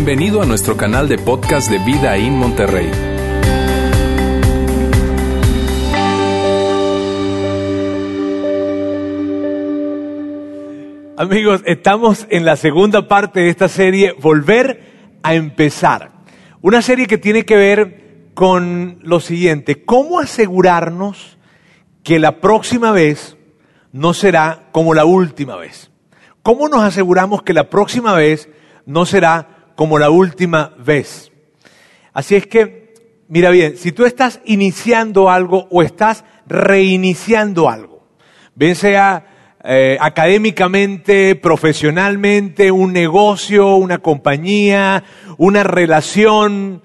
Bienvenido a nuestro canal de podcast de Vida en Monterrey. Amigos, estamos en la segunda parte de esta serie, Volver a empezar. Una serie que tiene que ver con lo siguiente, ¿cómo asegurarnos que la próxima vez no será como la última vez? ¿Cómo nos aseguramos que la próxima vez no será como la última vez? Así es que, mira bien, si tú estás iniciando algo o estás reiniciando algo, bien sea eh, académicamente, profesionalmente, un negocio, una compañía, una relación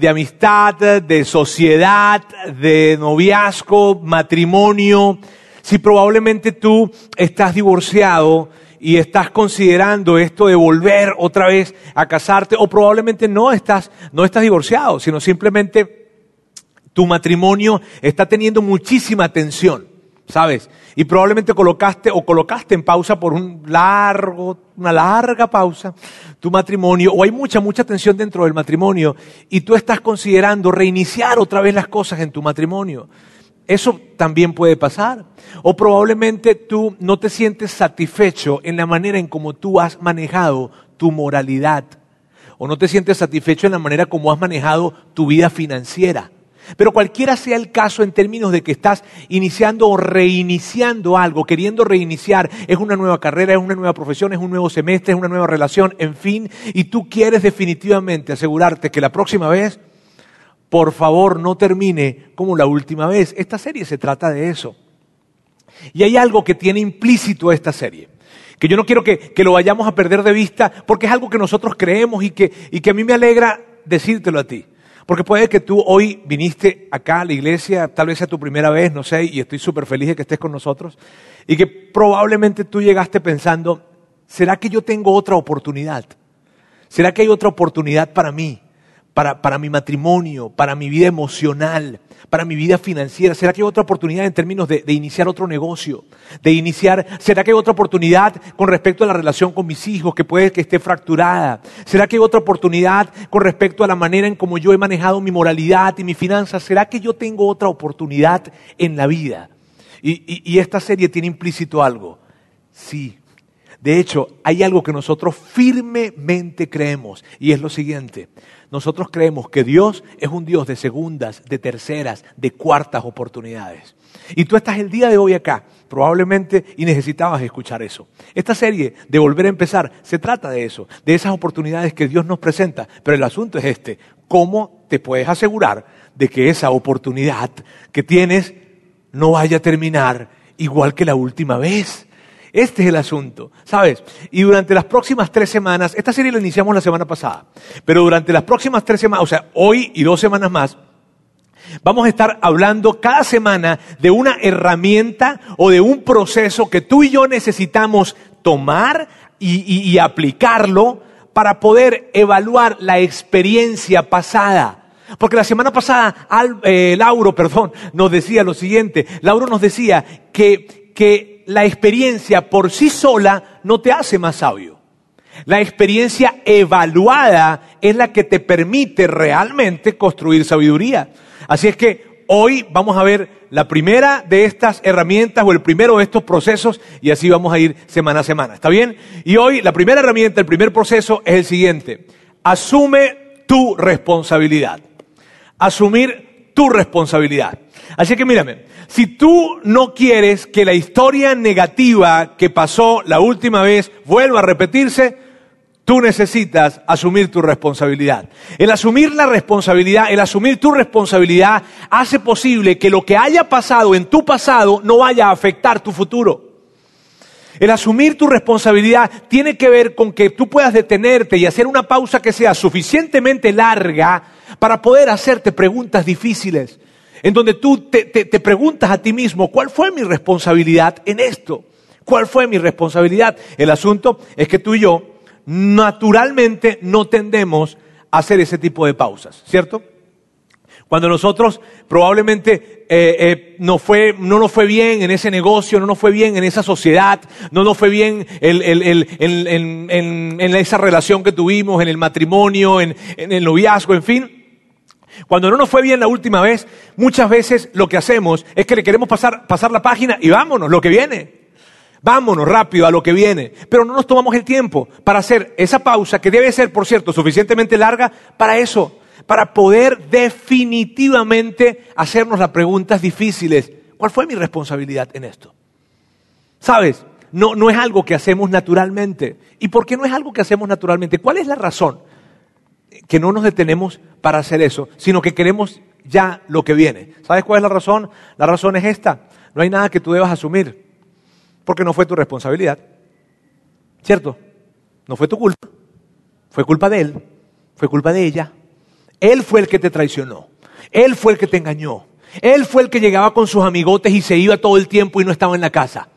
de amistad, de sociedad, de noviazgo, matrimonio, si probablemente tú estás divorciado y estás considerando esto de volver otra vez a casarte, o probablemente no estás, no estás divorciado, sino simplemente tu matrimonio está teniendo muchísima tensión, ¿sabes? Y probablemente colocaste o colocaste en pausa por un largo, una larga pausa tu matrimonio, o hay mucha, mucha tensión dentro del matrimonio, y tú estás considerando reiniciar otra vez las cosas en tu matrimonio. Eso también puede pasar. O probablemente tú no te sientes satisfecho en la manera en cómo tú has manejado tu moralidad. O no te sientes satisfecho en la manera como has manejado tu vida financiera. Pero cualquiera sea el caso en términos de que estás iniciando o reiniciando algo, queriendo reiniciar, es una nueva carrera, es una nueva profesión, es un nuevo semestre, es una nueva relación, en fin, y tú quieres definitivamente asegurarte que la próxima vez por favor no termine como la última vez. Esta serie se trata de eso. Y hay algo que tiene implícito esta serie, que yo no quiero que, lo vayamos a perder de vista, porque es algo que nosotros creemos y que, y que a mí me alegra decírtelo a ti. Porque puede que tú hoy viniste acá a la iglesia, tal vez sea tu primera vez, no sé, y estoy súper feliz de que estés con nosotros, y que probablemente tú llegaste pensando, ¿será que yo tengo otra oportunidad? ¿Será que hay otra oportunidad para mí? Para, mi matrimonio, para mi vida emocional, para mi vida financiera? ¿Será que hay otra oportunidad en términos de, de, iniciar otro negocio? De iniciar, ¿será que hay otra oportunidad con respecto a la relación con mis hijos que puede que esté fracturada? ¿Será que hay otra oportunidad con respecto a la manera en cómo yo he manejado mi moralidad y mi finanzas? ¿Será que yo tengo otra oportunidad en la vida? y, y esta serie tiene implícito algo. Sí, de hecho, hay algo que nosotros firmemente creemos y es lo siguiente. Nosotros creemos que Dios es un Dios de segundas, de terceras, de cuartas oportunidades. Y tú estás el día de hoy acá, probablemente, y necesitabas escuchar eso. Esta serie de volver a empezar se trata de eso, de esas oportunidades que Dios nos presenta. Pero el asunto es este, ¿cómo te puedes asegurar de que esa oportunidad que tienes no vaya a terminar igual que la última vez? Este es el asunto, ¿sabes? Y durante las próximas tres semanas, esta serie la iniciamos la semana pasada, pero durante las próximas tres semanas, o sea, hoy y dos semanas más, vamos a estar hablando cada semana de una herramienta o de un proceso que tú y yo necesitamos tomar y, aplicarlo para poder evaluar la experiencia pasada. Porque la semana pasada, eh, Lauro, perdón, nos decía lo siguiente. Lauro nos decía que, que la experiencia por sí sola no te hace más sabio. La experiencia evaluada es la que te permite realmente construir sabiduría. Así es que hoy vamos a ver la primera de estas herramientas o el primero de estos procesos y así vamos a ir semana a semana. ¿Está bien? Y hoy la primera herramienta, el primer proceso es el siguiente. Asume tu responsabilidad. Asumir tu responsabilidad. Así que mírame, si tú no quieres que la historia negativa que pasó la última vez vuelva a repetirse, tú necesitas asumir tu responsabilidad. El asumir la responsabilidad, el asumir tu responsabilidad hace posible que lo que haya pasado en tu pasado no vaya a afectar tu futuro. El asumir tu responsabilidad tiene que ver con que tú puedas detenerte y hacer una pausa que sea suficientemente larga para poder hacerte preguntas difíciles en donde tú te, preguntas a ti mismo, ¿cuál fue mi responsabilidad en esto? ¿Cuál fue mi responsabilidad? El asunto es que tú y yo naturalmente no tendemos a hacer ese tipo de pausas, ¿cierto? Cuando nosotros probablemente eh, eh, no, fue, no nos fue bien en ese negocio, no nos fue bien en esa sociedad, no nos fue bien en, esa relación que tuvimos, en el matrimonio, en, el noviazgo, en fin. Cuando no nos fue bien la última vez, muchas veces lo que hacemos es que le queremos pasar, pasar la página y vámonos, lo que viene. Vámonos rápido a lo que viene. Pero no nos tomamos el tiempo para hacer esa pausa, que debe ser, por cierto, suficientemente larga para eso para poder definitivamente hacernos las preguntas difíciles. ¿Cuál fue mi responsabilidad en esto? ¿Sabes? No, no es algo que hacemos naturalmente. ¿Y por qué no es algo que hacemos naturalmente? ¿Cuál es la razón? Que no nos detenemos para hacer eso, sino que queremos ya lo que viene. ¿Sabes cuál es la razón? La razón es esta. No hay nada que tú debas asumir, porque no fue tu responsabilidad. ¿Cierto? No fue tu culpa. Fue culpa de él. Fue culpa de ella. Él fue el que te traicionó. Él fue el que te engañó. Él fue el que llegaba con sus amigotes y se iba todo el tiempo y no estaba en la casa.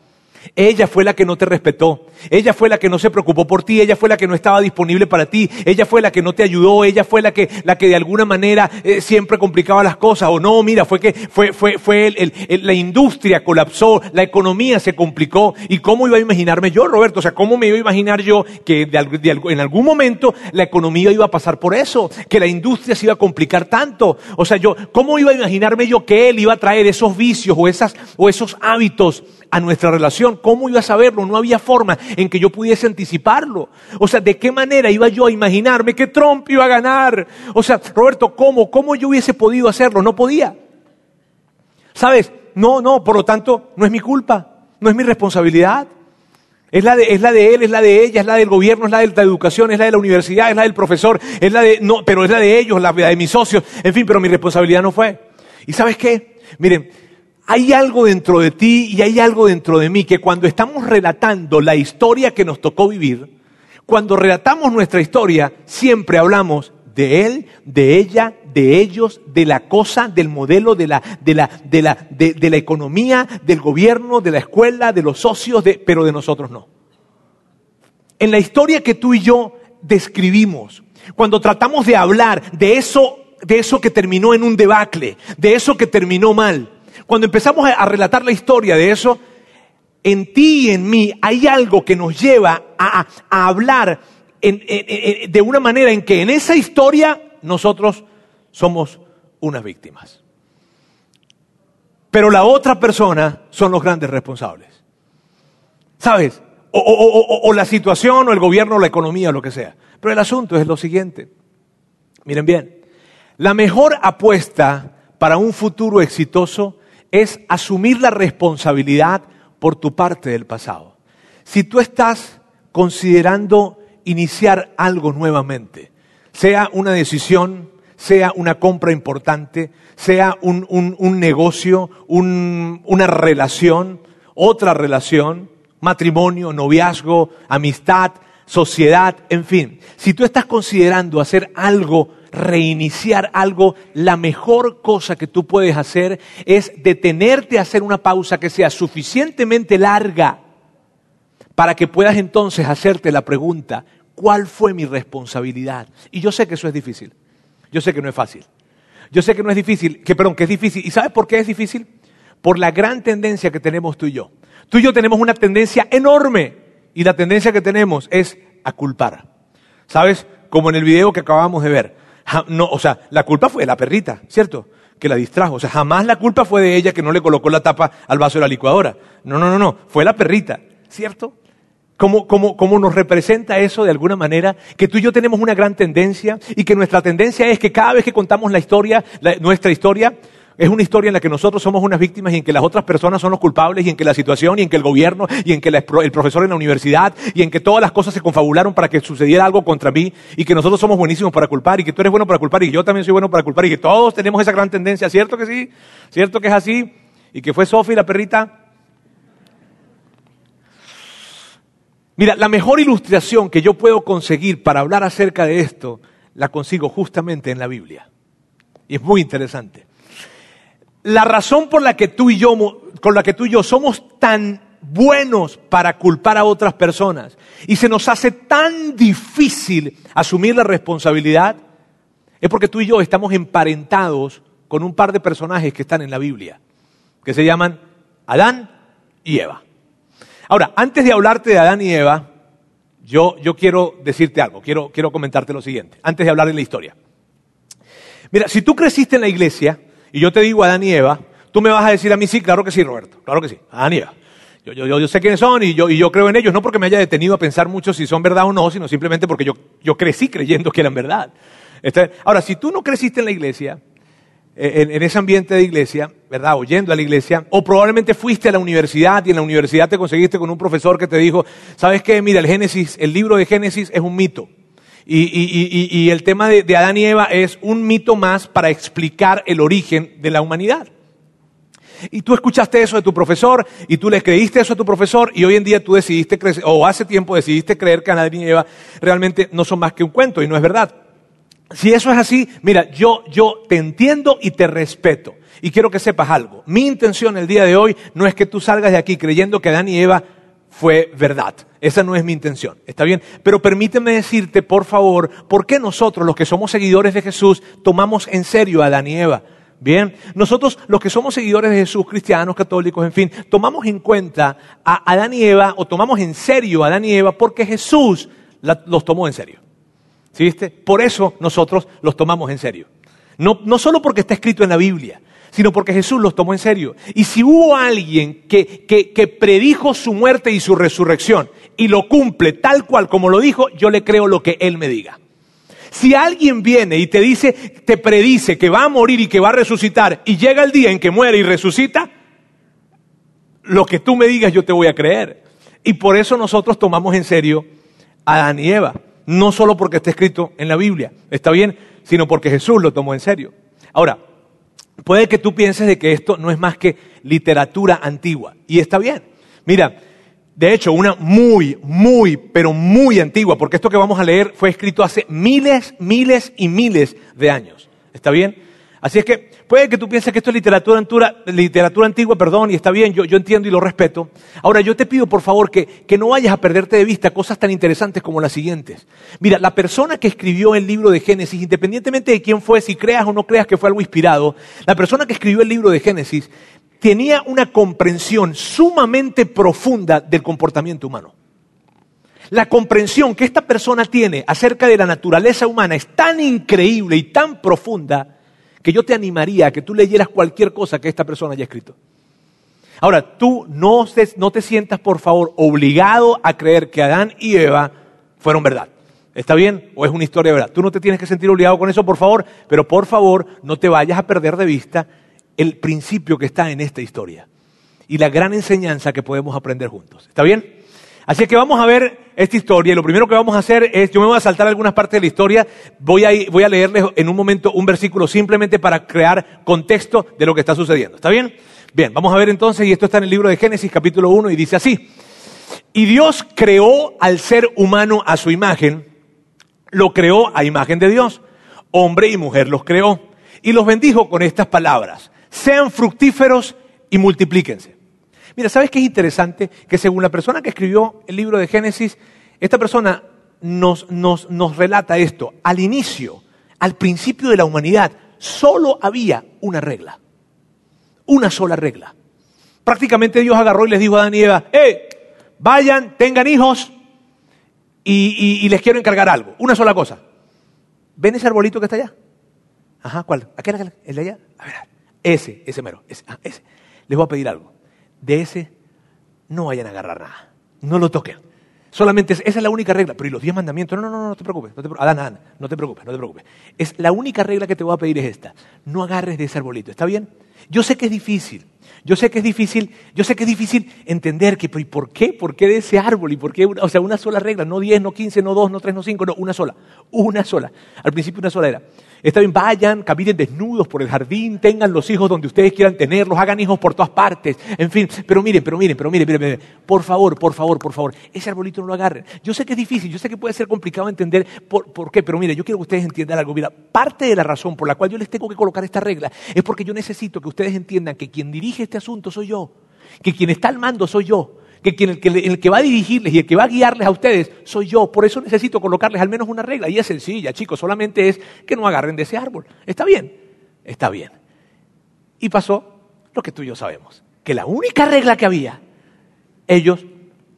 Ella fue la que no te respetó. Ella fue la que no se preocupó por ti. Ella fue la que no estaba disponible para ti. Ella fue la que no te ayudó. Ella fue la que, la que de alguna manera eh, siempre complicaba las cosas. O no, mira, fue que fue, fue, fue la industria colapsó, la economía se complicó. ¿Y cómo iba a imaginarme yo, Roberto? O sea, ¿cómo me iba a imaginar yo que en algún momento la economía iba a pasar por eso? Que la industria se iba a complicar tanto. O sea, yo, ¿cómo iba a imaginarme yo que él iba a traer esos vicios o, esas, o esos hábitos a nuestra relación. ¿Cómo iba a saberlo? No había forma en que yo pudiese anticiparlo. O sea, ¿de qué manera iba yo a imaginarme que Trump iba a ganar? O sea, Roberto, ¿cómo? ¿Cómo yo hubiese podido hacerlo? No podía. ¿Sabes? No, no, por lo tanto, no es mi culpa, no es mi responsabilidad. Es la, de, es la de él, es la de ella, es la del gobierno, es la de la educación, es la de la universidad, es la del profesor, es la de, no, pero es la de ellos, la de mis socios, en fin, pero mi responsabilidad no fue. ¿Y sabes qué? Miren, hay algo dentro de ti y hay algo dentro de mí que cuando estamos relatando la historia que nos tocó vivir, cuando relatamos nuestra historia, siempre hablamos de él, de ella, de ellos, de la cosa, del modelo, de la, de la, de la, de, la economía, del gobierno, de la escuela, de los socios, pero de nosotros no. En la historia que tú y yo describimos, cuando tratamos de hablar de eso, de eso que terminó en un debacle, de eso que terminó mal, cuando empezamos a relatar la historia de eso, en ti y en mí hay algo que nos lleva a, hablar de una manera en que en esa historia nosotros somos unas víctimas. Pero la otra persona son los grandes responsables. ¿Sabes? O, la situación, o el gobierno, o la economía, o lo que sea. Pero el asunto es lo siguiente. Miren bien, la mejor apuesta para un futuro exitoso es asumir la responsabilidad por tu parte del pasado. Si tú estás considerando iniciar algo nuevamente, sea una decisión, sea una compra importante, sea un, negocio, una relación, otra relación, matrimonio, noviazgo, amistad, sociedad, en fin, si tú estás considerando hacer algo reiniciar algo, la mejor cosa que tú puedes hacer es detenerte a hacer una pausa que sea suficientemente larga para que puedas entonces hacerte la pregunta, ¿cuál fue mi responsabilidad? Y yo sé que eso es difícil. Yo sé que no es fácil. Yo sé que no es difícil, que perdón, que es difícil. ¿Y sabes por qué es difícil? Por la gran tendencia que tenemos tú y yo. Tú y yo tenemos una tendencia enorme y la tendencia que tenemos es a culpar. ¿Sabes? Como en el video que acabamos de ver no, o sea, la culpa fue de la perrita, ¿cierto? Que la distrajo. O sea, jamás la culpa fue de ella que no le colocó la tapa al vaso de la licuadora. No, no, no, no. Fue la perrita, ¿cierto? ¿Cómo, cómo, cómo nos representa eso de alguna manera? Que tú y yo tenemos una gran tendencia y que nuestra tendencia es que cada vez que contamos la historia, nuestra historia, es una historia en la que nosotros somos unas víctimas y en que las otras personas son los culpables y en que la situación y en que el gobierno y en que el profesor en la universidad y en que todas las cosas se confabularon para que sucediera algo contra mí y que nosotros somos buenísimos para culpar y que tú eres bueno para culpar y yo también soy bueno para culpar y que todos tenemos esa gran tendencia. ¿Cierto que sí? ¿Cierto que es así? Y que fue Sophie la perrita. Mira, la mejor ilustración que yo puedo conseguir para hablar acerca de esto la consigo justamente en la Biblia. Y es muy interesante la razón por la que tú y yo, con la que tú y yo somos tan buenos para culpar a otras personas y se nos hace tan difícil asumir la responsabilidad es porque tú y yo estamos emparentados con un par de personajes que están en la Biblia, que se llaman Adán y Eva. Ahora, antes de hablarte de Adán y Eva, yo, yo quiero decirte algo, quiero, quiero comentarte lo siguiente, antes de hablar de la historia. Mira, si tú creciste en la iglesia y yo te digo Adán y Eva, tú me vas a decir a mí sí, claro que sí, Roberto, claro que sí, Adán y Eva. Yo, yo, sé quiénes son y yo, y yo creo en ellos, no porque me haya detenido a pensar mucho si son verdad o no, sino simplemente porque yo, crecí creyendo que eran verdad. Este, ahora, si tú no creciste en la iglesia, en, en, ese ambiente de iglesia, ¿verdad? Oyendo a la iglesia, o probablemente fuiste a la universidad y en la universidad te conseguiste con un profesor que te dijo, ¿sabes qué? Mira, el Génesis, el libro de Génesis es un mito. Y, y, y, y el tema de, de Adán y Eva es un mito más para explicar el origen de la humanidad. Y tú escuchaste eso de tu profesor y tú le creíste eso a tu profesor y hoy en día tú decidiste creer, o hace tiempo decidiste creer que Adán y Eva realmente no son más que un cuento y no es verdad. Si eso es así, mira, yo, yo te entiendo y te respeto. Y quiero que sepas algo. Mi intención el día de hoy no es que tú salgas de aquí creyendo que Adán y Eva fue verdad. Esa no es mi intención. ¿Está bien? Pero permíteme decirte, por favor, por qué nosotros, los que somos seguidores de Jesús, tomamos en serio a Adán y Eva. Bien, nosotros los que somos seguidores de Jesús, cristianos, católicos, en fin, tomamos en cuenta a Adán y Eva o tomamos en serio a Adán porque Jesús los tomó en serio. ¿Sí viste? Por eso nosotros los tomamos en serio. No, no solo porque está escrito en la Biblia, sino porque Jesús los tomó en serio. Y si hubo alguien que, que, predijo su muerte y su resurrección y lo cumple tal cual como lo dijo, yo le creo lo que Él me diga. Si alguien viene y te dice, te predice que va a morir y que va a resucitar y llega el día en que muere y resucita, lo que tú me digas yo te voy a creer. Y por eso nosotros tomamos en serio a Adán y Eva. No solo porque está escrito en la Biblia, está bien, sino porque Jesús lo tomó en serio. Ahora, puede que tú pienses de que esto no es más que literatura antigua. Y está bien. Mira, de hecho, una muy, muy, pero muy antigua, porque esto que vamos a leer fue escrito hace miles, miles y miles de años. ¿Está bien? Así es que puede que tú pienses que esto es literatura, antigua, literatura antigua, perdón, y está bien, yo, yo, entiendo y lo respeto. Ahora, yo te pido por favor que, que no vayas a perderte de vista cosas tan interesantes como las siguientes. Mira, la persona que escribió el libro de Génesis, independientemente de quién fue, si creas o no creas que fue algo inspirado, la persona que escribió el libro de Génesis tenía una comprensión sumamente profunda del comportamiento humano. La comprensión que esta persona tiene acerca de la naturaleza humana es tan increíble y tan profunda que yo te animaría a que tú leyeras cualquier cosa que esta persona haya escrito. Ahora, tú no no te sientas, por favor, obligado a creer que Adán y Eva fueron verdad. ¿Está bien? ¿O es una historia de verdad? Tú no te tienes que sentir obligado con eso, por favor, pero por favor, no te vayas a perder de vista el principio que está en esta historia y la gran enseñanza que podemos aprender juntos. ¿Está bien? Así que vamos a ver esta historia lo primero que vamos a hacer es, yo me voy a saltar algunas partes de la historia, voy a, voy a leerles en un momento un versículo simplemente para crear contexto de lo que está sucediendo. ¿Está bien? Bien, vamos a ver entonces, y esto está en el libro de Génesis capítulo 1 y dice así, y Dios creó al ser humano a su imagen, lo creó a imagen de Dios, hombre y mujer los creó, y los bendijo con estas palabras sean fructíferos y multiplíquense. Mira, ¿sabes qué es interesante? Que según la persona que escribió el libro de Génesis, esta persona nos, relata esto. Al inicio, al principio de la humanidad, solo había una regla. Una sola regla. Prácticamente Dios agarró y les dijo a Adán y Eva, ¡eh! Vayan, tengan hijos y, les quiero encargar algo. Una sola cosa. ¿Ven ese arbolito que está allá? Ajá, ¿cuál? ¿A qué era el de allá? A ver, ese, ese mero, ese, ah, ese. Les voy a pedir algo. De ese no vayan a agarrar nada. No lo toquen. Solamente esa es la única regla. Pero ¿y los diez mandamientos? No, no, no, no te preocupes. No te, no te preocupes, no te preocupes. Es, la única regla que te voy a pedir es esta. No agarres de ese arbolito. ¿Está bien? Yo sé que es difícil. Yo sé que es difícil, yo sé que es difícil entender que, ¿y por qué? ¿Por qué de ese árbol? ¿Y por qué? O sea, una sola regla, no diez, no quince, no dos, no tres, no cinco, no, una sola. Una sola. Al principio una sola era. Está bien, vayan, caminen desnudos por el jardín, tengan los hijos donde ustedes quieran tenerlos, hagan hijos por todas partes, en fin. Pero miren, pero miren, pero miren, miren, miren, por favor, por favor, por favor, ese arbolito no lo agarren. Yo sé que es difícil, yo sé que puede ser complicado entender por, por qué, pero mire, yo quiero que ustedes entiendan algo. Mira, parte de la razón por la cual yo les tengo que colocar esta regla es porque yo necesito que ustedes entiendan que quien dirige este asunto soy yo, que quien está al mando soy yo, que quien, el, que, el que va a dirigirles y el que va a guiarles a ustedes soy yo. Por eso necesito colocarles al menos una regla. Y es sencilla, chicos, solamente es que no agarren de ese árbol. ¿Está bien? Está bien. Y pasó lo que tú y yo sabemos, que la única regla que había, ellos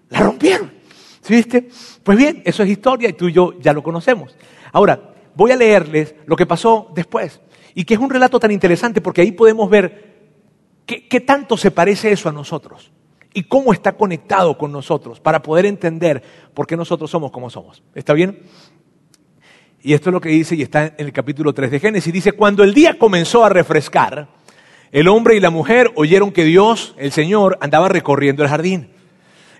la rompieron. ¿Sí viste? Pues bien, eso es historia y tú y yo ya lo conocemos. Ahora, voy a leerles lo que pasó después y que es un relato tan interesante porque ahí podemos ver qué, qué tanto se parece eso a nosotros y cómo está conectado con nosotros para poder entender por qué nosotros somos como somos. ¿Está bien? Y esto es lo que dice y está en el capítulo 3 de Génesis. Dice, cuando el día comenzó a refrescar, el hombre y la mujer oyeron que Dios, el Señor, andaba recorriendo el jardín.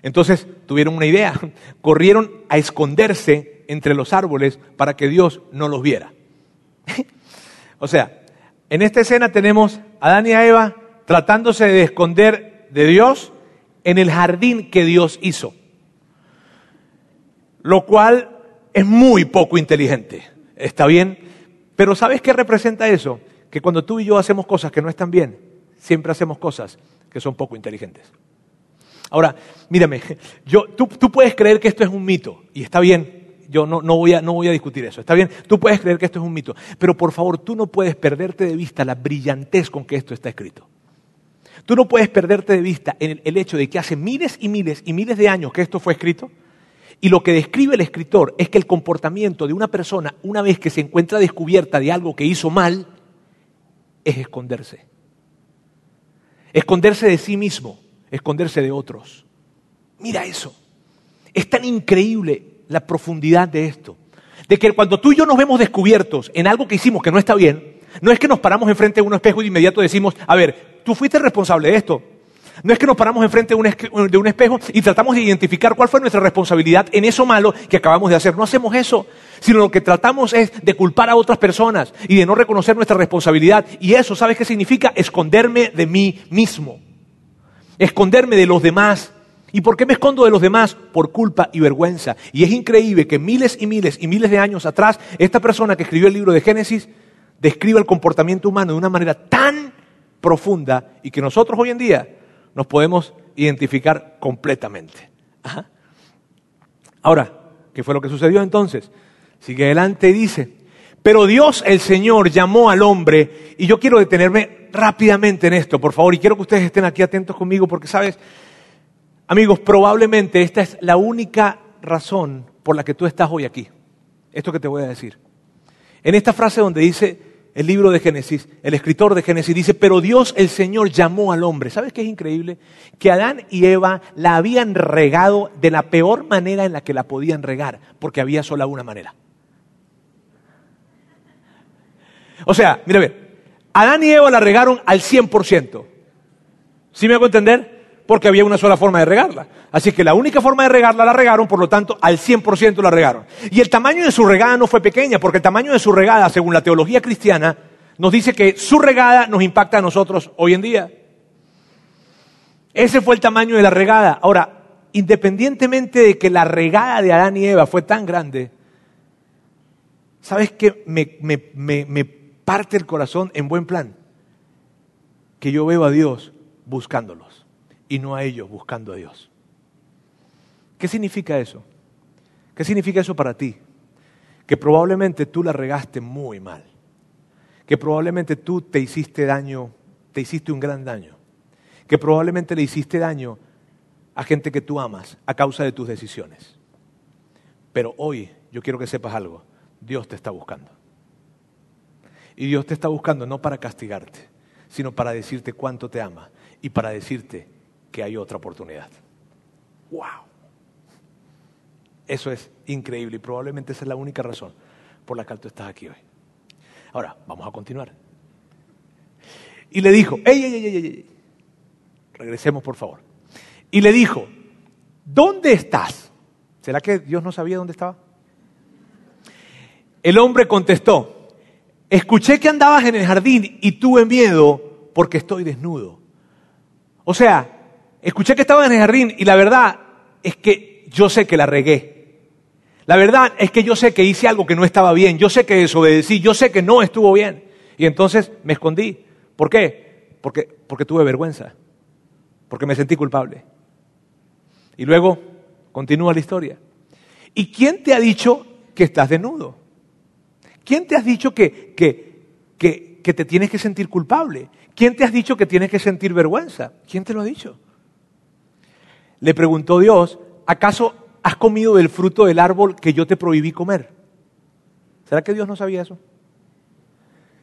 Entonces tuvieron una idea, corrieron a esconderse entre los árboles para que Dios no los viera. o sea, en esta escena tenemos a Adán y a Eva tratándose de esconder de Dios en el jardín que Dios hizo. Lo cual es muy poco inteligente. ¿Está bien? Pero ¿sabes qué representa eso? Que cuando tú y yo hacemos cosas que no están bien, siempre hacemos cosas que son poco inteligentes. Ahora, mírame, yo, tú, tú puedes creer que esto es un mito, y está bien, yo no, no, voy a, no voy a discutir eso, está bien, tú puedes creer que esto es un mito, pero por favor, tú no puedes perderte de vista la brillantez con que esto está escrito. Tú no puedes perderte de vista el, el hecho de que hace miles y miles y miles de años que esto fue escrito, y lo que describe el escritor es que el comportamiento de una persona, una vez que se encuentra descubierta de algo que hizo mal, es esconderse. Esconderse de sí mismo esconderse de otros. Mira eso. Es tan increíble la profundidad de esto. De que cuando tú y yo nos vemos descubiertos en algo que hicimos que no está bien, no es que nos paramos enfrente de un espejo y de inmediato decimos, a ver, tú fuiste responsable de esto. No es que nos paramos enfrente de un espejo y tratamos de identificar cuál fue nuestra responsabilidad en eso malo que acabamos de hacer. No hacemos eso, sino lo que tratamos es de culpar a otras personas y de no reconocer nuestra responsabilidad. Y eso, ¿sabes qué significa? Esconderme de mí mismo esconderme de los demás. ¿Y por qué me escondo de los demás? Por culpa y vergüenza. Y es increíble que miles y miles y miles de años atrás, esta persona que escribió el libro de Génesis describe el comportamiento humano de una manera tan profunda y que nosotros hoy en día nos podemos identificar completamente. Ahora, ¿qué fue lo que sucedió entonces? Sigue adelante y dice, pero Dios el Señor llamó al hombre, y yo quiero detenerme rápidamente en esto, por favor, y quiero que ustedes estén aquí atentos conmigo, porque sabes, amigos, probablemente esta es la única razón por la que tú estás hoy aquí. Esto que te voy a decir. En esta frase donde dice el libro de Génesis, el escritor de Génesis dice, pero Dios el Señor llamó al hombre. ¿Sabes qué es increíble? Que Adán y Eva la habían regado de la peor manera en la que la podían regar, porque había sola una manera. O sea, mira, ver, Adán y Eva la regaron al 100%. ¿Sí me hago entender? Porque había una sola forma de regarla. Así que la única forma de regarla la regaron, por lo tanto, al 100% la regaron. Y el tamaño de su regada no fue pequeña, porque el tamaño de su regada, según la teología cristiana, nos dice que su regada nos impacta a nosotros hoy en día. Ese fue el tamaño de la regada. Ahora, independientemente de que la regada de Adán y Eva fue tan grande, ¿sabes qué? Me, me, parte el corazón en buen plan. Que yo veo a Dios buscándolos y no a ellos buscando a Dios. ¿Qué significa eso? ¿Qué significa eso para ti? Que probablemente tú la regaste muy mal. Que probablemente tú te hiciste daño, te hiciste un gran daño. Que probablemente le hiciste daño a gente que tú amas a causa de tus decisiones. Pero hoy yo quiero que sepas algo. Dios te está buscando. Y Dios te está buscando no para castigarte, sino para decirte cuánto te ama y para decirte que hay otra oportunidad. ¡Wow! Eso es increíble y probablemente esa es la única razón por la cual tú estás aquí hoy. Ahora, vamos a continuar. Y le dijo, ¡ey, ey, ey, ey! ey! Regresemos, por favor. Y le dijo, ¿dónde estás? ¿Será que Dios no sabía dónde estaba? El hombre contestó, escuché que andabas en el jardín y tuve miedo porque estoy desnudo. O sea, escuché que estabas en el jardín y la verdad es que yo sé que la regué. La verdad es que yo sé que hice algo que no estaba bien, yo sé que desobedecí, yo sé que no estuvo bien. Y entonces me escondí. ¿Por qué? Porque, porque tuve vergüenza, porque me sentí culpable. Y luego continúa la historia. ¿Y quién te ha dicho que estás desnudo? ¿Quién te has dicho que, que, que, que te tienes que sentir culpable? ¿Quién te has dicho que tienes que sentir vergüenza? ¿Quién te lo ha dicho? Le preguntó Dios, ¿acaso has comido del fruto del árbol que yo te prohibí comer? ¿Será que Dios no sabía eso?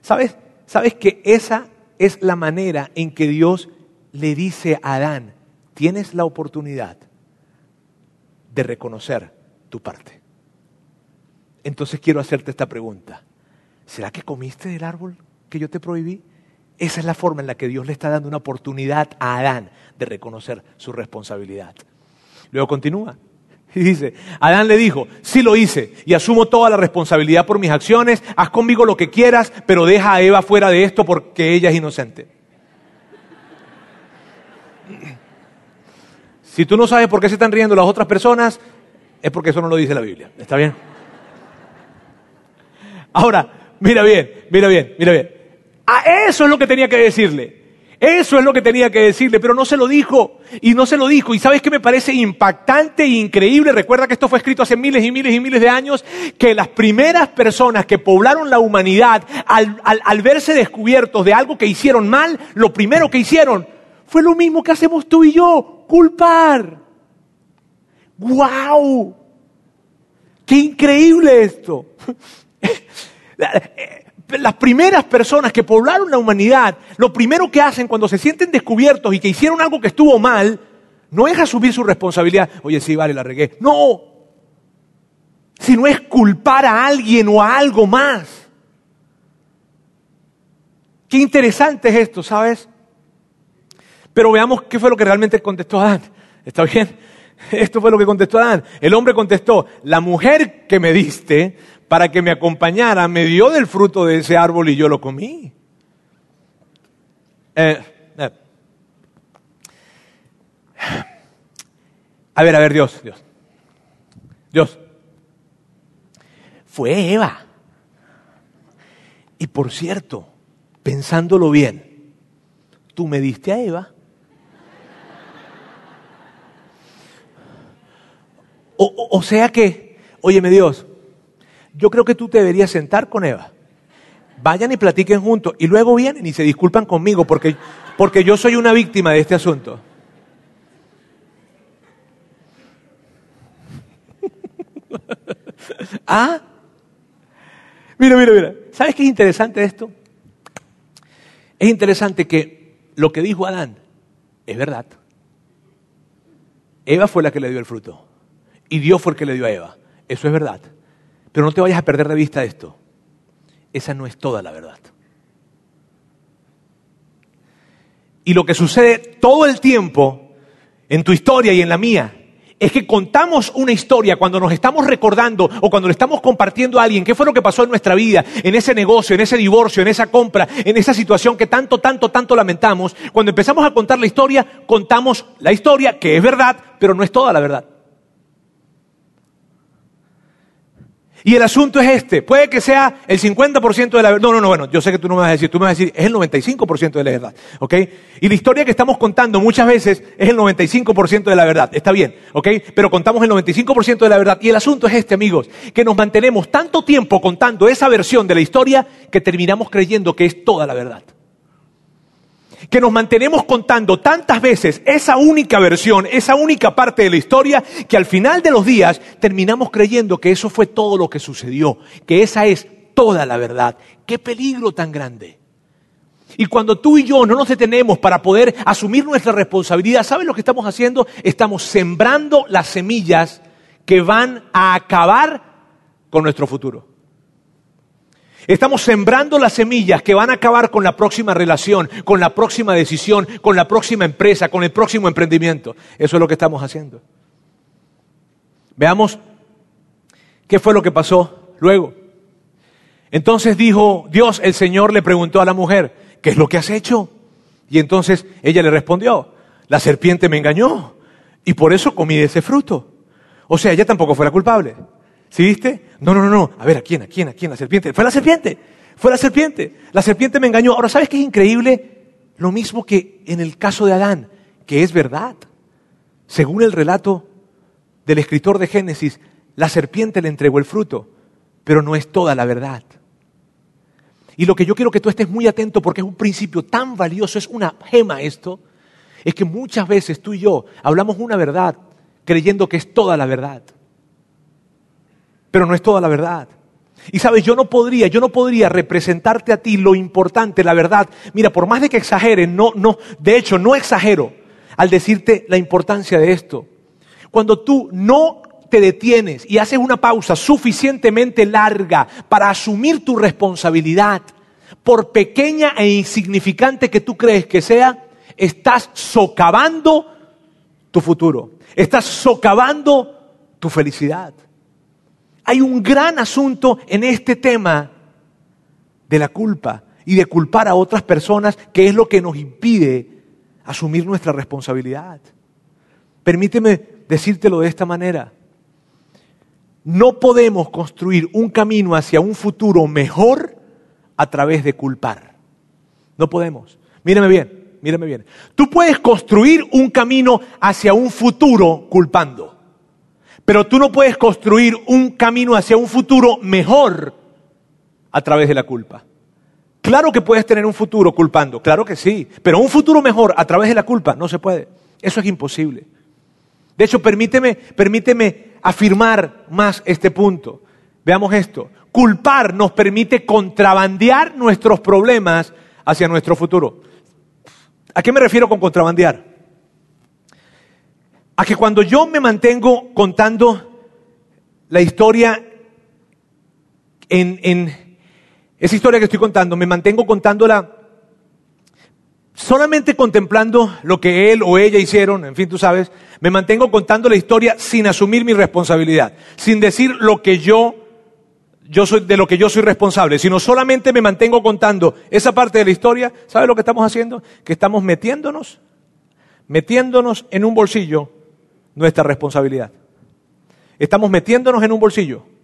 ¿Sabes? ¿Sabes que esa es la manera en que Dios le dice a Adán, tienes la oportunidad de reconocer tu parte? Entonces quiero hacerte esta pregunta. ¿Será que comiste del árbol que yo te prohibí? Esa es la forma en la que Dios le está dando una oportunidad a Adán de reconocer su responsabilidad. Luego continúa. Y dice, Adán le dijo, sí lo hice y asumo toda la responsabilidad por mis acciones, haz conmigo lo que quieras, pero deja a Eva fuera de esto porque ella es inocente. Si tú no sabes por qué se están riendo las otras personas, es porque eso no lo dice la Biblia. ¿Está bien? Ahora, mira bien, mira bien, mira bien. A eso es lo que tenía que decirle. Eso es lo que tenía que decirle, pero no se lo dijo. Y no se lo dijo. Y sabes que me parece impactante e increíble. Recuerda que esto fue escrito hace miles y miles y miles de años. Que las primeras personas que poblaron la humanidad, al, al verse descubiertos de algo que hicieron mal, lo primero que hicieron fue lo mismo que hacemos tú y yo: culpar. ¡Wow! ¡Qué increíble esto! las primeras personas que poblaron la humanidad, lo primero que hacen cuando se sienten descubiertos y que hicieron algo que estuvo mal, no es asumir su responsabilidad. Oye, sí, vale, la regué. No. Sino es culpar a alguien o a algo más. Qué interesante es esto, ¿sabes? Pero veamos qué fue lo que realmente contestó Adán. ¿Está bien? Esto fue lo que contestó Adán. El hombre contestó, la mujer que me diste para que me acompañara, me dio del fruto de ese árbol y yo lo comí. Eh, eh. A ver, a ver, Dios, Dios. Dios. Fue Eva. Y por cierto, pensándolo bien, tú me diste a Eva. O, o sea que, óyeme Dios, yo creo que tú te deberías sentar con Eva. Vayan y platiquen juntos y luego vienen y se disculpan conmigo porque, porque yo soy una víctima de este asunto. ¿Ah? Mira, mira, mira. ¿Sabes qué es interesante esto? Es interesante que lo que dijo Adán es verdad. Eva fue la que le dio el fruto. Y Dios fue el que le dio a Eva. Eso es verdad. Pero no te vayas a perder de vista esto. Esa no es toda la verdad. Y lo que sucede todo el tiempo en tu historia y en la mía es que contamos una historia cuando nos estamos recordando o cuando le estamos compartiendo a alguien qué fue lo que pasó en nuestra vida, en ese negocio, en ese divorcio, en esa compra, en esa situación que tanto, tanto, tanto lamentamos. Cuando empezamos a contar la historia, contamos la historia que es verdad, pero no es toda la verdad. Y el asunto es este, puede que sea el 50% de la verdad. No, no, no, bueno, yo sé que tú no me vas a decir, tú me vas a decir, es el 95% de la verdad, ¿ok? Y la historia que estamos contando muchas veces es el 95% de la verdad, está bien, ¿ok? Pero contamos el 95% de la verdad. Y el asunto es este, amigos, que nos mantenemos tanto tiempo contando esa versión de la historia que terminamos creyendo que es toda la verdad que nos mantenemos contando tantas veces esa única versión, esa única parte de la historia, que al final de los días terminamos creyendo que eso fue todo lo que sucedió, que esa es toda la verdad. ¡Qué peligro tan grande! Y cuando tú y yo no nos detenemos para poder asumir nuestra responsabilidad, ¿sabes lo que estamos haciendo? Estamos sembrando las semillas que van a acabar con nuestro futuro. Estamos sembrando las semillas que van a acabar con la próxima relación, con la próxima decisión, con la próxima empresa, con el próximo emprendimiento. Eso es lo que estamos haciendo. Veamos qué fue lo que pasó luego. Entonces dijo Dios, el Señor le preguntó a la mujer, ¿qué es lo que has hecho? Y entonces ella le respondió, la serpiente me engañó y por eso comí ese fruto. O sea, ella tampoco fue la culpable. ¿Sí viste? No, no, no, no. A ver, ¿a quién? ¿A quién? ¿A quién? La serpiente. Fue la serpiente. Fue la serpiente. La serpiente me engañó. Ahora, ¿sabes qué es increíble? Lo mismo que en el caso de Adán, que es verdad. Según el relato del escritor de Génesis, la serpiente le entregó el fruto, pero no es toda la verdad. Y lo que yo quiero que tú estés muy atento porque es un principio tan valioso, es una gema esto, es que muchas veces tú y yo hablamos una verdad creyendo que es toda la verdad. Pero no es toda la verdad. Y sabes, yo no podría, yo no podría representarte a ti lo importante, la verdad. Mira, por más de que exagere, no, no, de hecho, no exagero al decirte la importancia de esto. Cuando tú no te detienes y haces una pausa suficientemente larga para asumir tu responsabilidad, por pequeña e insignificante que tú crees que sea, estás socavando tu futuro, estás socavando tu felicidad. Hay un gran asunto en este tema de la culpa y de culpar a otras personas, que es lo que nos impide asumir nuestra responsabilidad. Permíteme decírtelo de esta manera. No podemos construir un camino hacia un futuro mejor a través de culpar. No podemos. Míreme bien, míreme bien. Tú puedes construir un camino hacia un futuro culpando. Pero tú no puedes construir un camino hacia un futuro mejor a través de la culpa. Claro que puedes tener un futuro culpando, claro que sí, pero un futuro mejor a través de la culpa no se puede. Eso es imposible. De hecho, permíteme, permíteme afirmar más este punto. Veamos esto. Culpar nos permite contrabandear nuestros problemas hacia nuestro futuro. ¿A qué me refiero con contrabandear? A que cuando yo me mantengo contando la historia en, en, esa historia que estoy contando, me mantengo contándola solamente contemplando lo que él o ella hicieron, en fin, tú sabes, me mantengo contando la historia sin asumir mi responsabilidad, sin decir lo que yo, yo soy, de lo que yo soy responsable, sino solamente me mantengo contando esa parte de la historia, ¿sabes lo que estamos haciendo? Que estamos metiéndonos, metiéndonos en un bolsillo nuestra responsabilidad. Estamos metiéndonos en un bolsillo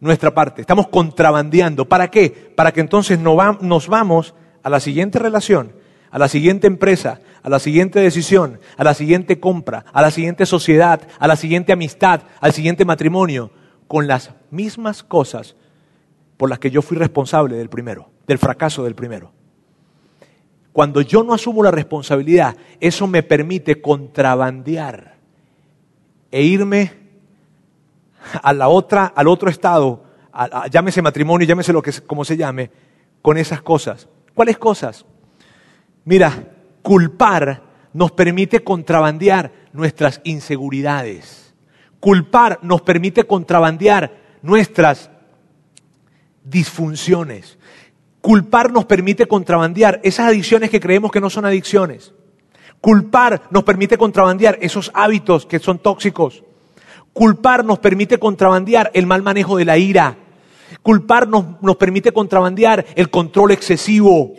nuestra parte, estamos contrabandeando. ¿Para qué? Para que entonces nos vamos a la siguiente relación, a la siguiente empresa, a la siguiente decisión, a la siguiente compra, a la siguiente sociedad, a la siguiente amistad, al siguiente matrimonio, con las mismas cosas por las que yo fui responsable del primero, del fracaso del primero. Cuando yo no asumo la responsabilidad, eso me permite contrabandear e irme a la otra, al otro estado, llámese matrimonio, llámese lo que como se llame, con esas cosas. ¿Cuáles cosas? Mira, culpar nos permite contrabandear nuestras inseguridades. Culpar nos permite contrabandear nuestras disfunciones. Culpar nos permite contrabandear esas adicciones que creemos que no son adicciones. Culpar nos permite contrabandear esos hábitos que son tóxicos. Culpar nos permite contrabandear el mal manejo de la ira. Culpar nos, nos permite contrabandear el control excesivo.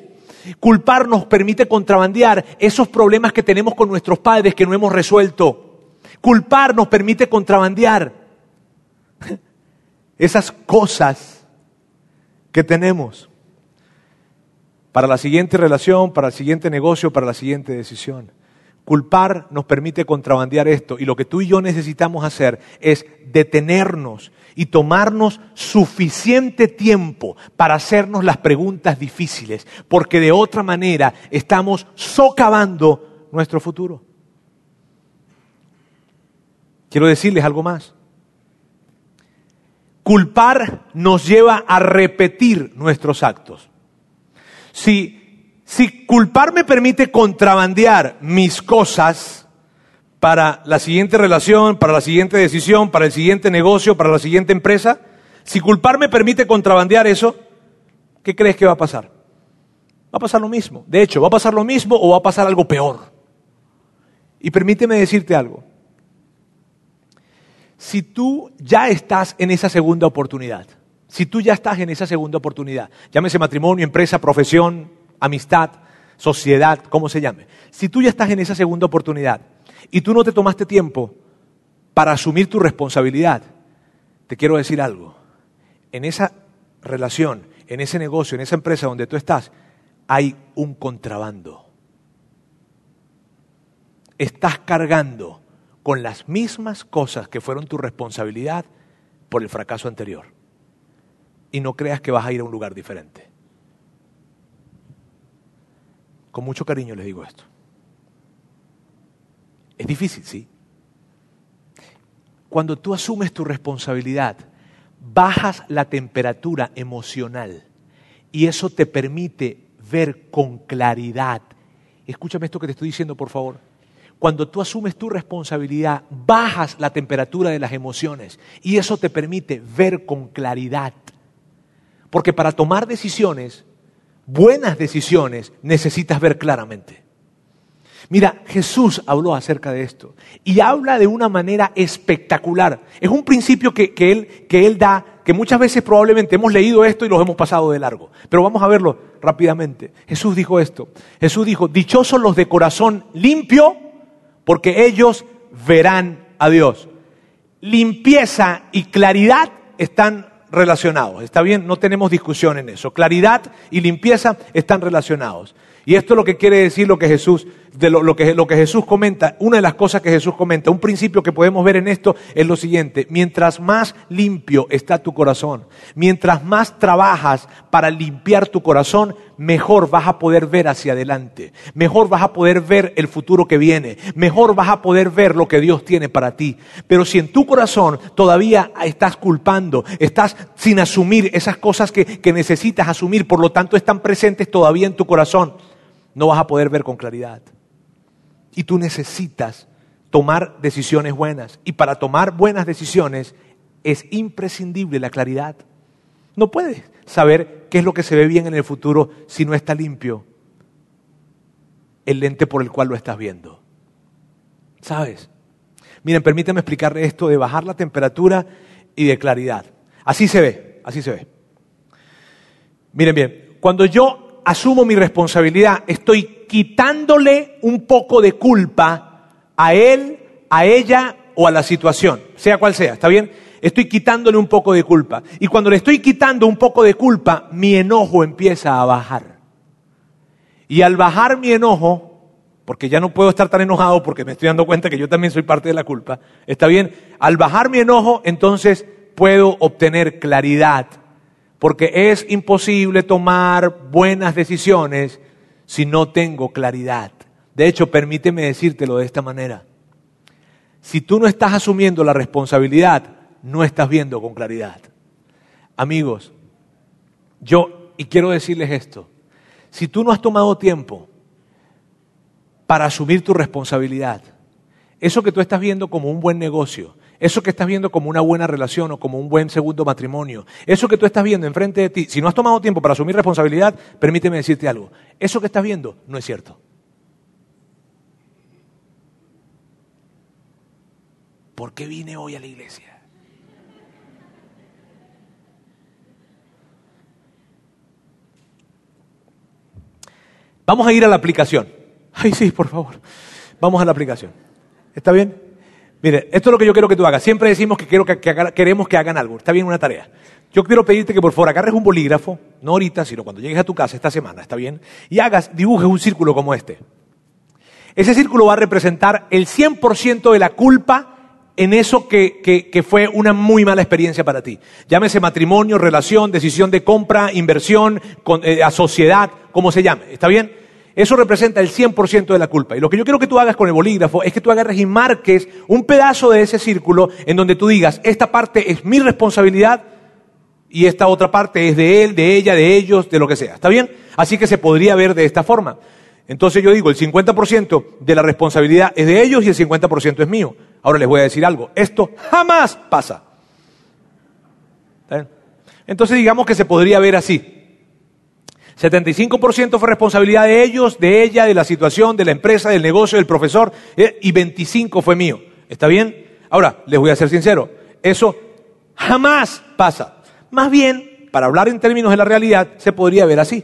Culpar nos permite contrabandear esos problemas que tenemos con nuestros padres que no hemos resuelto. Culpar nos permite contrabandear esas cosas que tenemos para la siguiente relación, para el siguiente negocio, para la siguiente decisión. Culpar nos permite contrabandear esto y lo que tú y yo necesitamos hacer es detenernos y tomarnos suficiente tiempo para hacernos las preguntas difíciles, porque de otra manera estamos socavando nuestro futuro. Quiero decirles algo más. Culpar nos lleva a repetir nuestros actos. Si, si culpar me permite contrabandear mis cosas para la siguiente relación, para la siguiente decisión, para el siguiente negocio, para la siguiente empresa, si culpar me permite contrabandear eso, ¿qué crees que va a pasar? Va a pasar lo mismo. De hecho, va a pasar lo mismo o va a pasar algo peor. Y permíteme decirte algo. Si tú ya estás en esa segunda oportunidad, si tú ya estás en esa segunda oportunidad, llámese matrimonio, empresa, profesión, amistad, sociedad, como se llame. Si tú ya estás en esa segunda oportunidad y tú no te tomaste tiempo para asumir tu responsabilidad, te quiero decir algo. En esa relación, en ese negocio, en esa empresa donde tú estás, hay un contrabando. Estás cargando con las mismas cosas que fueron tu responsabilidad por el fracaso anterior. Y no creas que vas a ir a un lugar diferente. Con mucho cariño les digo esto. Es difícil, sí. Cuando tú asumes tu responsabilidad, bajas la temperatura emocional y eso te permite ver con claridad. Escúchame esto que te estoy diciendo, por favor. Cuando tú asumes tu responsabilidad, bajas la temperatura de las emociones y eso te permite ver con claridad. Porque para tomar decisiones, buenas decisiones, necesitas ver claramente. Mira, Jesús habló acerca de esto y habla de una manera espectacular. Es un principio que, él, que él da, que muchas veces probablemente hemos leído esto y los hemos pasado de largo. Pero vamos a verlo rápidamente. Jesús dijo esto. Jesús dijo, dichosos los de corazón limpio, porque ellos verán a Dios. Limpieza y claridad están relacionados. ¿Está bien? No tenemos discusión en eso. Claridad y limpieza están relacionados. Y esto es lo que quiere decir lo que Jesús, de lo, que, lo que Jesús comenta. Una de las cosas que Jesús comenta, un principio que podemos ver en esto es lo siguiente. Mientras más limpio está tu corazón, mientras más trabajas para limpiar tu corazón, mejor vas a poder ver hacia adelante, mejor vas a poder ver el futuro que viene, mejor vas a poder ver lo que Dios tiene para ti. Pero si en tu corazón todavía estás culpando, estás sin asumir esas cosas que, que necesitas asumir, por lo tanto están presentes todavía en tu corazón, no vas a poder ver con claridad. Y tú necesitas tomar decisiones buenas. Y para tomar buenas decisiones es imprescindible la claridad. No puedes saber qué es lo que se ve bien en el futuro si no está limpio el lente por el cual lo estás viendo. ¿Sabes? Miren, permíteme explicarle esto de bajar la temperatura y de claridad. Así se ve, así se ve. Miren bien, cuando yo asumo mi responsabilidad, estoy quitándole un poco de culpa a él, a ella o a la situación, sea cual sea, ¿está bien? Estoy quitándole un poco de culpa. Y cuando le estoy quitando un poco de culpa, mi enojo empieza a bajar. Y al bajar mi enojo, porque ya no puedo estar tan enojado porque me estoy dando cuenta que yo también soy parte de la culpa, ¿está bien? Al bajar mi enojo, entonces puedo obtener claridad porque es imposible tomar buenas decisiones si no tengo claridad. De hecho, permíteme decírtelo de esta manera. Si tú no estás asumiendo la responsabilidad, no estás viendo con claridad. Amigos, yo, y quiero decirles esto, si tú no has tomado tiempo para asumir tu responsabilidad, eso que tú estás viendo como un buen negocio, eso que estás viendo como una buena relación o como un buen segundo matrimonio, eso que tú estás viendo enfrente de ti, si no has tomado tiempo para asumir responsabilidad, permíteme decirte algo, eso que estás viendo no es cierto. ¿Por qué vine hoy a la iglesia? Vamos a ir a la aplicación. Ay, sí, por favor. Vamos a la aplicación. ¿Está bien? Mire, esto es lo que yo quiero que tú hagas. Siempre decimos que, queremos que hagan algo. Está bien una tarea. Yo quiero pedirte que por favor agarres un bolígrafo, no ahorita, sino cuando llegues a tu casa esta semana, ¿está bien? Y hagas, dibujes un círculo como este. Ese círculo va a representar el 100% de la culpa en eso que, fue una muy mala experiencia para ti. Llámese matrimonio, relación, decisión de compra, inversión, eh, a sociedad, como se llame. ¿Está bien? Eso representa el 100% de la culpa. Y lo que yo quiero que tú hagas con el bolígrafo es que tú agarres y marques un pedazo de ese círculo en donde tú digas, esta parte es mi responsabilidad y esta otra parte es de él, de ella, de ellos, de lo que sea. ¿Está bien? Así que se podría ver de esta forma. Entonces yo digo, el 50% de la responsabilidad es de ellos y el 50% es mío. Ahora les voy a decir algo, esto jamás pasa. Entonces digamos que se podría ver así. 75% fue responsabilidad de ellos, de ella, de la situación, de la empresa, del negocio, del profesor, eh, y 25% fue mío. ¿Está bien? Ahora, les voy a ser sincero, eso jamás pasa. Más bien, para hablar en términos de la realidad, se podría ver así.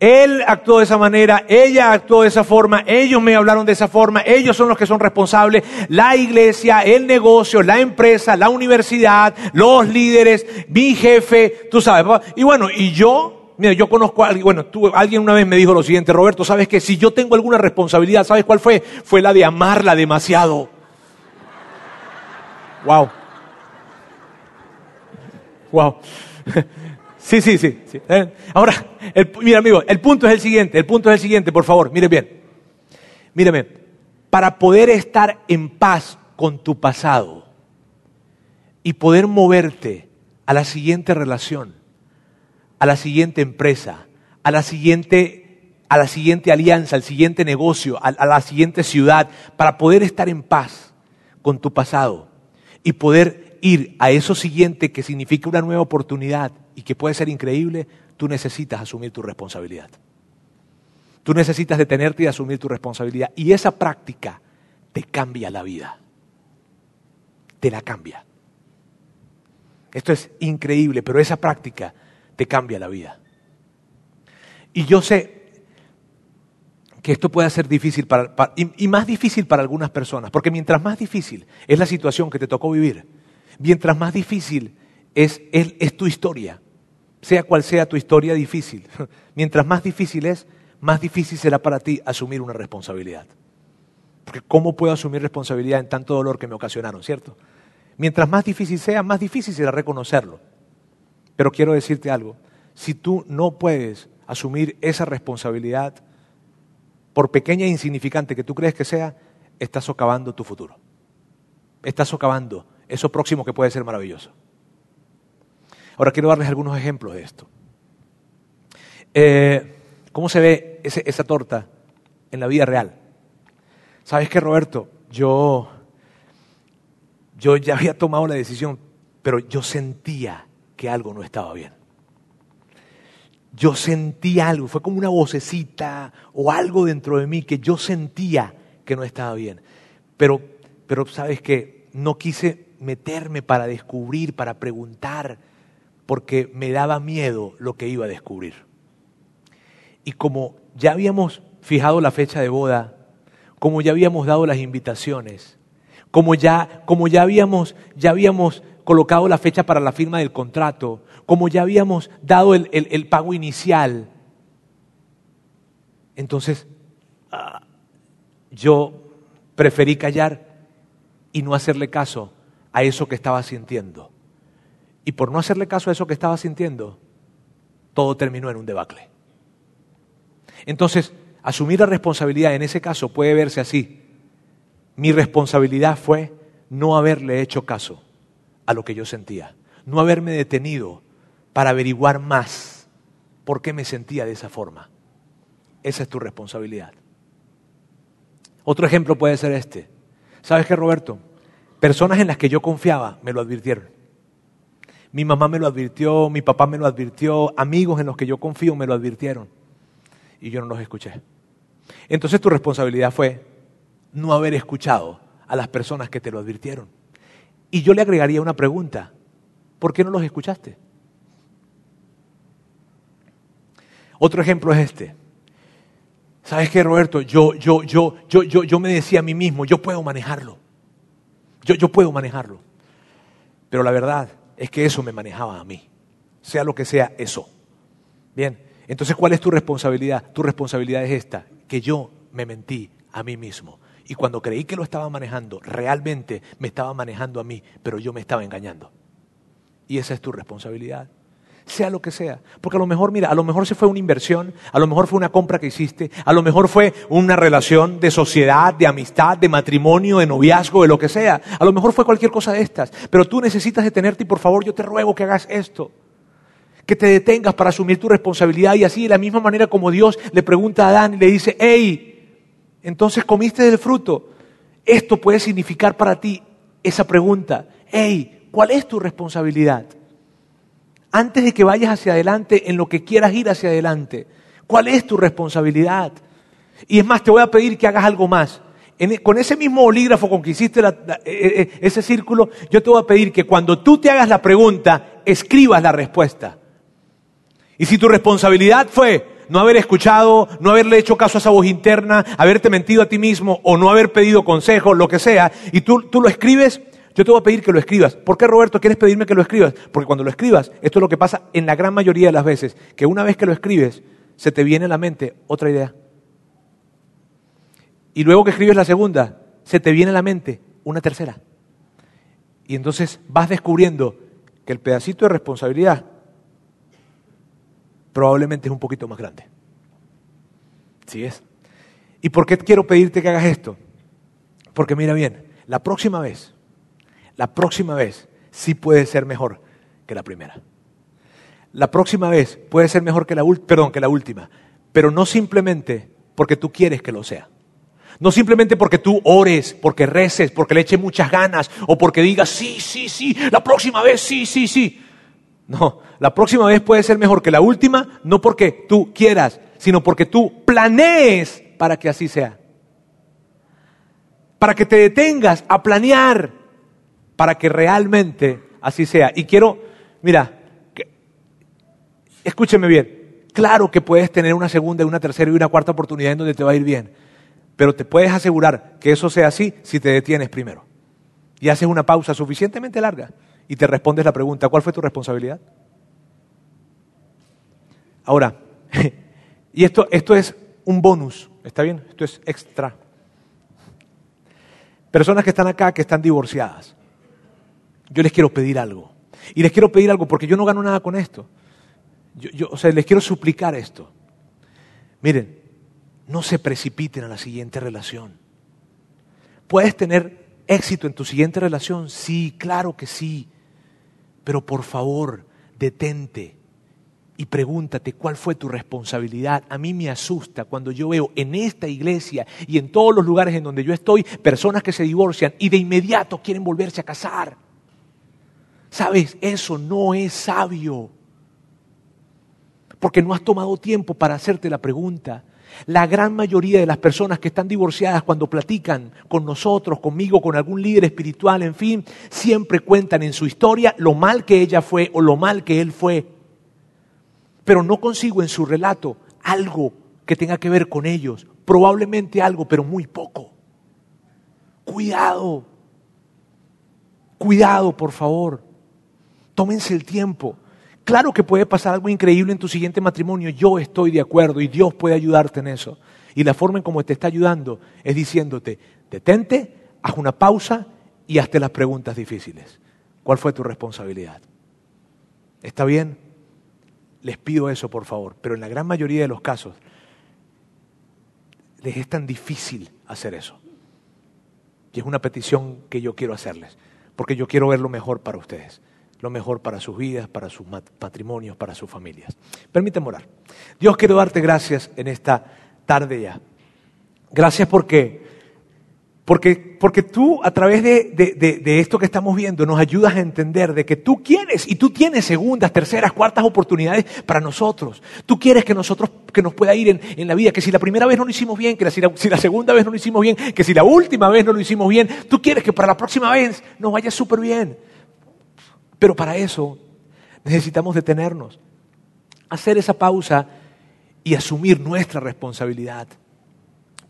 Él actuó de esa manera, ella actuó de esa forma, ellos me hablaron de esa forma, ellos son los que son responsables, la iglesia, el negocio, la empresa, la universidad, los líderes, mi jefe, tú sabes. Y bueno, y yo, mira, yo conozco a alguien, bueno, alguien una vez me dijo lo siguiente, Roberto, sabes que si yo tengo alguna responsabilidad, ¿sabes cuál fue? Fue la de amarla demasiado. Wow. Wow. Sí, sí, sí. Eh, Ahora, mira amigo, el punto es el siguiente, el punto es el siguiente, por favor, mire bien. Míreme, para poder estar en paz con tu pasado y poder moverte a la siguiente relación, a la siguiente empresa, a la siguiente, a la siguiente alianza, al siguiente negocio, a la siguiente ciudad, para poder estar en paz con tu pasado y poder ir a eso siguiente que significa una nueva oportunidad y que puede ser increíble, tú necesitas asumir tu responsabilidad. Tú necesitas detenerte y asumir tu responsabilidad. Y esa práctica te cambia la vida. Te la cambia. Esto es increíble, pero esa práctica te cambia la vida. Y yo sé que esto puede ser difícil para, y más difícil para algunas personas, porque mientras más difícil es la situación que te tocó vivir, mientras más difícil es, tu historia, sea cual sea tu historia difícil, mientras más difícil es, más difícil será para ti asumir una responsabilidad. Porque ¿cómo puedo asumir responsabilidad en tanto dolor que me ocasionaron, cierto? Mientras más difícil sea, más difícil será reconocerlo. Pero quiero decirte algo, si tú no puedes asumir esa responsabilidad, por pequeña e insignificante que tú crees que sea, estás socavando tu futuro. Estás socavando eso próximo que puede ser maravilloso. Ahora quiero darles algunos ejemplos de esto. Eh, ¿Cómo se ve esa torta en la vida real? ¿Sabes qué, Roberto? Yo, yo ya había tomado la decisión, pero yo sentía que algo no estaba bien. Yo sentía algo, fue como una vocecita o algo dentro de mí que yo sentía que no estaba bien. Pero, pero sabes que no quise meterme para descubrir, para preguntar, porque me daba miedo lo que iba a descubrir. Y como ya habíamos fijado la fecha de boda, como ya habíamos dado las invitaciones, como ya, como ya habíamos, ya habíamos colocado la fecha para la firma del contrato, como ya habíamos dado el, el- el pago inicial, entonces ah, yo preferí callar y no hacerle caso a eso que estaba sintiendo. Y por no hacerle caso a eso que estaba sintiendo, todo terminó en un debacle. Entonces, asumir la responsabilidad en ese caso puede verse así. Mi responsabilidad fue no haberle hecho caso a lo que yo sentía, no haberme detenido para averiguar más por qué me sentía de esa forma. Esa es tu responsabilidad. Otro ejemplo puede ser este. ¿Sabes qué, Roberto? Personas en las que yo confiaba me lo advirtieron. Mi mamá me lo advirtió, mi papá me lo advirtió, amigos en los que yo confío me lo advirtieron y yo no los escuché. Entonces tu responsabilidad fue no haber escuchado a las personas que te lo advirtieron. Y yo le agregaría una pregunta. ¿Por qué no los escuchaste? Otro ejemplo es este. ¿Sabes qué, Roberto? Yo, yo, yo, yo, yo, yo me decía a mí mismo, yo puedo manejarlo. Yo, puedo manejarlo. Pero la verdad es que eso me manejaba a mí. Sea lo que sea eso. Bien, entonces ¿cuál es tu responsabilidad? Tu responsabilidad es esta, que yo me mentí a mí mismo. Y cuando creí que lo estaba manejando, realmente me estaba manejando a mí, pero yo me estaba engañando. Y esa es tu responsabilidad. Sea lo que sea. Porque a lo mejor, mira, a lo mejor se fue una inversión, a lo mejor fue una compra que hiciste, a lo mejor fue una relación de sociedad, de amistad, de matrimonio, de noviazgo, de lo que sea. A lo mejor fue cualquier cosa de estas. Pero tú necesitas detenerte y por favor yo te ruego que hagas esto que te detengas para asumir tu responsabilidad y así de la misma manera como Dios le pregunta a Adán y le dice, hey, entonces comiste del fruto. Esto puede significar para ti esa pregunta, hey, ¿cuál es tu responsabilidad? Antes de que vayas hacia adelante en lo que quieras ir hacia adelante, ¿cuál es tu responsabilidad? Y es más, te voy a pedir que hagas algo más. En- con ese mismo bolígrafo con que hiciste la- la- e- e- ese círculo, yo te voy a pedir que cuando tú te hagas la pregunta, escribas la respuesta. Y si tu responsabilidad fue no haber escuchado, no haberle hecho caso a esa voz interna, haberte mentido a ti mismo o no haber pedido consejo, lo que sea, y tú lo escribes, yo te voy a pedir que lo escribas. ¿Por qué, Roberto, quieres pedirme que lo escribas? Porque cuando lo escribas, esto es lo que pasa en la gran mayoría de las veces, que una vez que lo escribes, se te viene a la mente otra idea. Y luego que escribes la segunda, se te viene a la mente una tercera. Y entonces vas descubriendo que el pedacito de responsabilidad probablemente es un poquito más grande. ¿Sí es? ¿Y por qué quiero pedirte que hagas esto? Porque mira bien, la próxima vez, la próxima vez sí puede ser mejor que la primera. La próxima vez puede ser mejor que la, perdón, que la última, pero no simplemente porque tú quieres que lo sea. No simplemente porque tú ores, porque reces, porque le eches muchas ganas o porque digas, sí, sí, sí, la próxima vez, sí, sí, sí. No, la próxima vez puede ser mejor que la última, no porque tú quieras, sino porque tú planees para que así sea. Para que te detengas a planear para que realmente así sea. Y quiero, mira, escúcheme bien, claro que puedes tener una segunda, una tercera y una cuarta oportunidad en donde te va a ir bien, pero te puedes asegurar que eso sea así si te detienes primero y haces una pausa suficientemente larga y te respondes la pregunta, ¿cuál fue tu responsabilidad? Ahora, y esto, esto es un bonus, ¿está bien? Esto es extra. Personas que están acá, que están divorciadas, yo les quiero pedir algo. Y les quiero pedir algo porque yo no gano nada con esto. Yo, o sea, les quiero suplicar esto. Miren, no se precipiten a la siguiente relación. ¿Puedes tener éxito en tu siguiente relación? Sí, claro que sí. Pero por favor, detente y pregúntate cuál fue tu responsabilidad. A mí me asusta cuando yo veo en esta iglesia y en todos los lugares en donde yo estoy personas que se divorcian y de inmediato quieren volverse a casar. Sabes, eso no es sabio. Porque no has tomado tiempo para hacerte la pregunta. La gran mayoría de las personas que están divorciadas cuando platican con nosotros, conmigo, con algún líder espiritual, en fin, siempre cuentan en su historia lo mal que ella fue o lo mal que él fue. Pero no consigo en su relato algo que tenga que ver con ellos. Probablemente algo, pero muy poco. Cuidado. Cuidado, por favor. Tómense el tiempo. Claro que puede pasar algo increíble en tu siguiente matrimonio, yo estoy de acuerdo y Dios puede ayudarte en eso. Y la forma en cómo te está ayudando es diciéndote, detente, haz una pausa y hazte las preguntas difíciles. ¿Cuál fue tu responsabilidad? ¿Está bien? Les pido eso, por favor, pero en la gran mayoría de los casos les es tan difícil hacer eso. Y es una petición que yo quiero hacerles, porque yo quiero ver lo mejor para ustedes lo mejor para sus vidas, para sus patrimonios, para sus familias. Permíteme orar. Dios, quiero darte gracias en esta tarde ya. Gracias porque, porque, porque tú a través de, de, esto que estamos viendo nos ayudas a entender de que tú quieres y tú tienes segundas, terceras, cuartas oportunidades para nosotros. Tú quieres que nosotros, que nos pueda ir en, en la vida, que si la primera vez no lo hicimos bien, que si la, si la segunda vez no lo hicimos bien, que si la última vez no lo hicimos bien, tú quieres que para la próxima vez nos vaya súper bien. Pero para eso necesitamos detenernos, hacer esa pausa y asumir nuestra responsabilidad.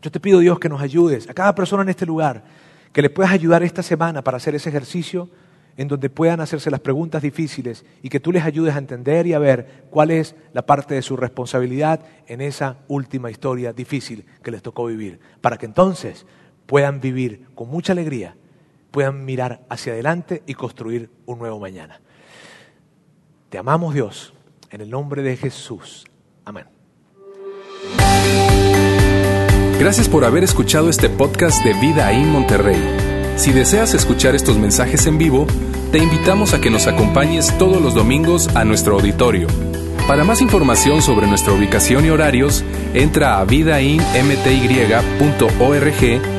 Yo te pido, Dios, que nos ayudes, a cada persona en este lugar, que le puedas ayudar esta semana para hacer ese ejercicio en donde puedan hacerse las preguntas difíciles y que tú les ayudes a entender y a ver cuál es la parte de su responsabilidad en esa última historia difícil que les tocó vivir, para que entonces puedan vivir con mucha alegría puedan mirar hacia adelante y construir un nuevo mañana. Te amamos Dios, en el nombre de Jesús. Amén. Gracias por haber escuchado este podcast de Vida en Monterrey. Si deseas escuchar estos mensajes en vivo, te invitamos a que nos acompañes todos los domingos a nuestro auditorio. Para más información sobre nuestra ubicación y horarios, entra a vidainmty.org